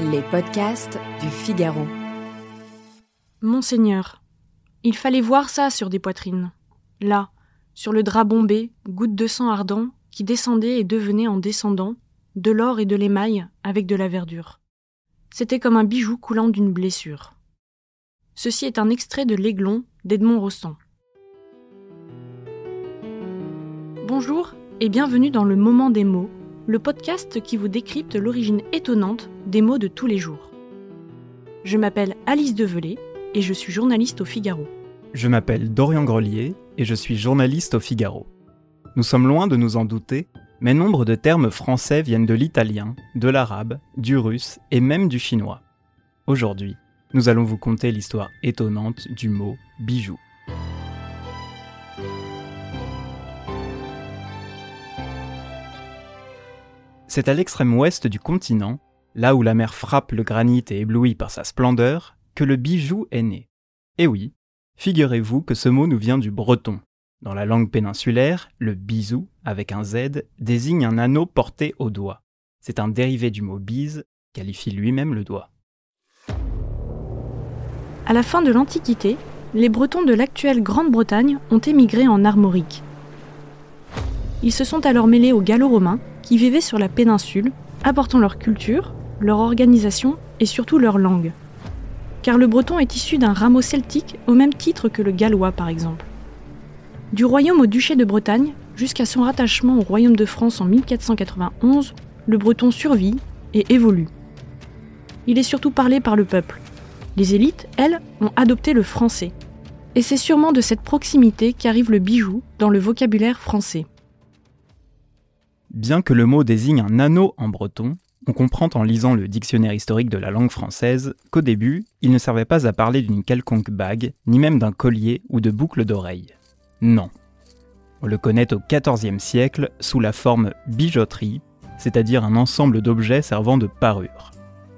Les podcasts du Figaro. Monseigneur, il fallait voir ça sur des poitrines. Là, sur le drap bombé, gouttes de sang ardent qui descendaient et devenaient en descendant, de l'or et de l'émail avec de la verdure. C'était comme un bijou coulant d'une blessure. Ceci est un extrait de L'Aiglon d'Edmond Rostand. Bonjour et bienvenue dans le Moment des mots, le podcast qui vous décrypte l'origine étonnante des mots de tous les jours. Je m'appelle Alice Develay et je suis journaliste au Figaro. Je m'appelle Dorian Grelier et je suis journaliste au Figaro. Nous sommes loin de nous en douter, mais nombre de termes français viennent de l'italien, de l'arabe, du russe et même du chinois. Aujourd'hui, nous allons vous conter l'histoire étonnante du mot bijou. C'est à l'extrême ouest du continent, là où la mer frappe le granit et éblouit par sa splendeur, que le bijou est né. Et oui, figurez-vous que ce mot nous vient du breton. Dans la langue péninsulaire, le bisou, avec un Z, désigne un anneau porté au doigt. C'est un dérivé du mot bise, qualifie lui-même le doigt. À la fin de l'Antiquité, les Bretons de l'actuelle Grande-Bretagne ont émigré en Armorique. Ils se sont alors mêlés aux Gallo-Romains qui vivaient sur la péninsule, apportant leur culture, leur organisation et surtout leur langue. Car le breton est issu d'un rameau celtique au même titre que le gallois par exemple. Du royaume au duché de Bretagne jusqu'à son rattachement au royaume de France en 1491, le breton survit et évolue. Il est surtout parlé par le peuple. Les élites, elles, ont adopté le français. Et c'est sûrement de cette proximité qu'arrive le bijou dans le vocabulaire français. Bien que le mot désigne un anneau en breton, on comprend en lisant le dictionnaire historique de la langue française qu'au début, il ne servait pas à parler d'une quelconque bague, ni même d'un collier ou de boucle d'oreille. Non. On le connaît au XIVe siècle sous la forme bijouterie, c'est-à-dire un ensemble d'objets servant de parure.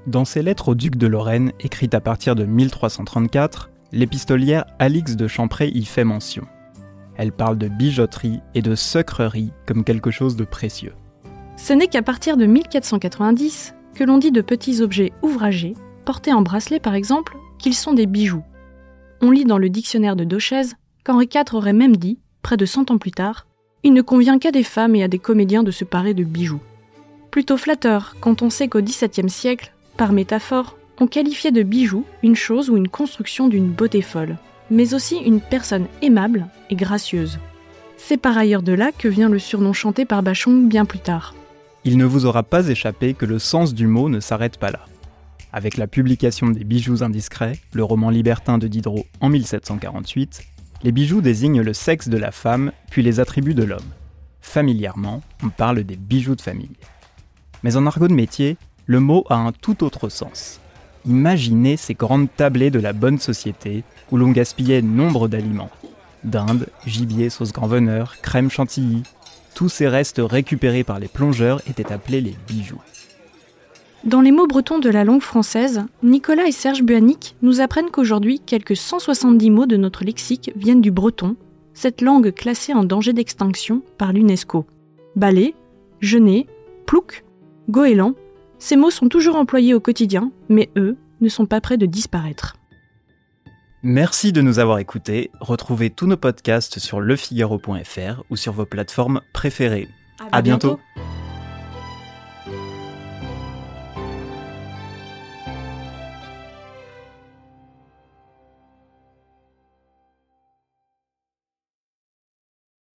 Dans ses lettres au duc de Lorraine, écrites à partir de 1334, l'épistolière Alix de Champré y fait mention. Elle parle de bijouterie et de sucrerie comme quelque chose de précieux. Ce n'est qu'à partir de 1490 que l'on dit de petits objets ouvragés, portés en bracelet par exemple, qu'ils sont des bijoux. On lit dans le dictionnaire de Dauchez qu'Henri IV aurait même dit, près de 100 ans plus tard, il ne convient qu'à des femmes et à des comédiens de se parer de bijoux. Plutôt flatteur quand on sait qu'au XVIIe siècle, par métaphore, on qualifiait de bijoux une chose ou une construction d'une beauté folle mais aussi une personne aimable et gracieuse. C'est par ailleurs de là que vient le surnom chanté par Bachung bien plus tard. Il ne vous aura pas échappé que le sens du mot ne s'arrête pas là. Avec la publication des Bijoux indiscrets, le roman libertin de Diderot en 1748, les bijoux désignent le sexe de la femme, puis les attributs de l'homme. Familièrement, on parle des bijoux de famille. Mais en argot de métier, le mot a un tout autre sens. Imaginez ces grandes tablées de la bonne société où l'on gaspillait nombre d'aliments. Dinde, gibier, sauce grand veneur, crème chantilly. Tous ces restes récupérés par les plongeurs étaient appelés les bijoux. Dans les mots bretons de la langue française, Nicolas et Serge Buanic nous apprennent qu'aujourd'hui, quelques 170 mots de notre lexique viennent du breton, cette langue classée en danger d'extinction par l'UNESCO. Balai, genet, plouc, goéland, ces mots sont toujours employés au quotidien, mais eux ne sont pas prêts de disparaître. Merci de nous avoir écoutés. Retrouvez tous nos podcasts sur lefigaro.fr ou sur vos plateformes préférées. À, bientôt.